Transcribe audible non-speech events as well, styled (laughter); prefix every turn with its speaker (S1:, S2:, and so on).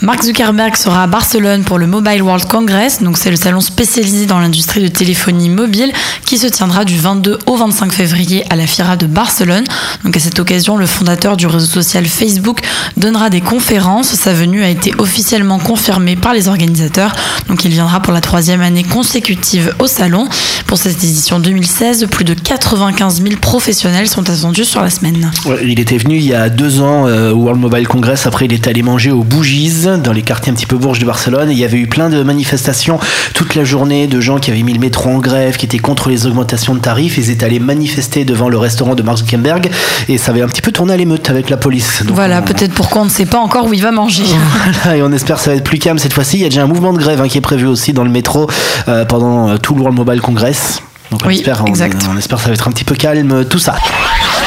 S1: Mark Zuckerberg sera à Barcelone pour le Mobile World Congress, donc c'est le salon spécialisé dans l'industrie de téléphonie mobile qui se tiendra du 22 au 25 février à la Fira de Barcelone. Donc à cette occasion, le fondateur du réseau social Facebook donnera des conférences. Sa venue a été officiellement confirmée par les organisateurs, donc il viendra pour la troisième année consécutive au salon. Pour cette édition 2016, plus de 95 000 professionnels sont attendus sur la semaine.
S2: Il était venu il y a deux ans euh, au World Mobile Congress. Après, il est allé manger aux Bougies dans les quartiers un petit peu bourges de Barcelone. Et il y avait eu plein de manifestations toute la journée de gens qui avaient mis le métro en grève, qui étaient contre les augmentations de tarifs. Ils étaient allés manifester devant le restaurant de Mark Zuckerberg et ça avait un petit peu tourné à l'émeute avec la police. Donc,
S1: Voilà,
S2: on-
S1: peut-être pourquoi on ne sait pas encore où il va manger. (laughs)
S2: Voilà, et on espère que ça va être plus calme cette fois-ci. Il y a déjà un mouvement de grève hein, qui est prévu aussi dans le métro euh, pendant euh, tout le World Mobile Congress. Donc on,
S1: Oui,
S2: espère, on-
S1: exact.
S2: on espère que ça va être un petit peu calme tout ça.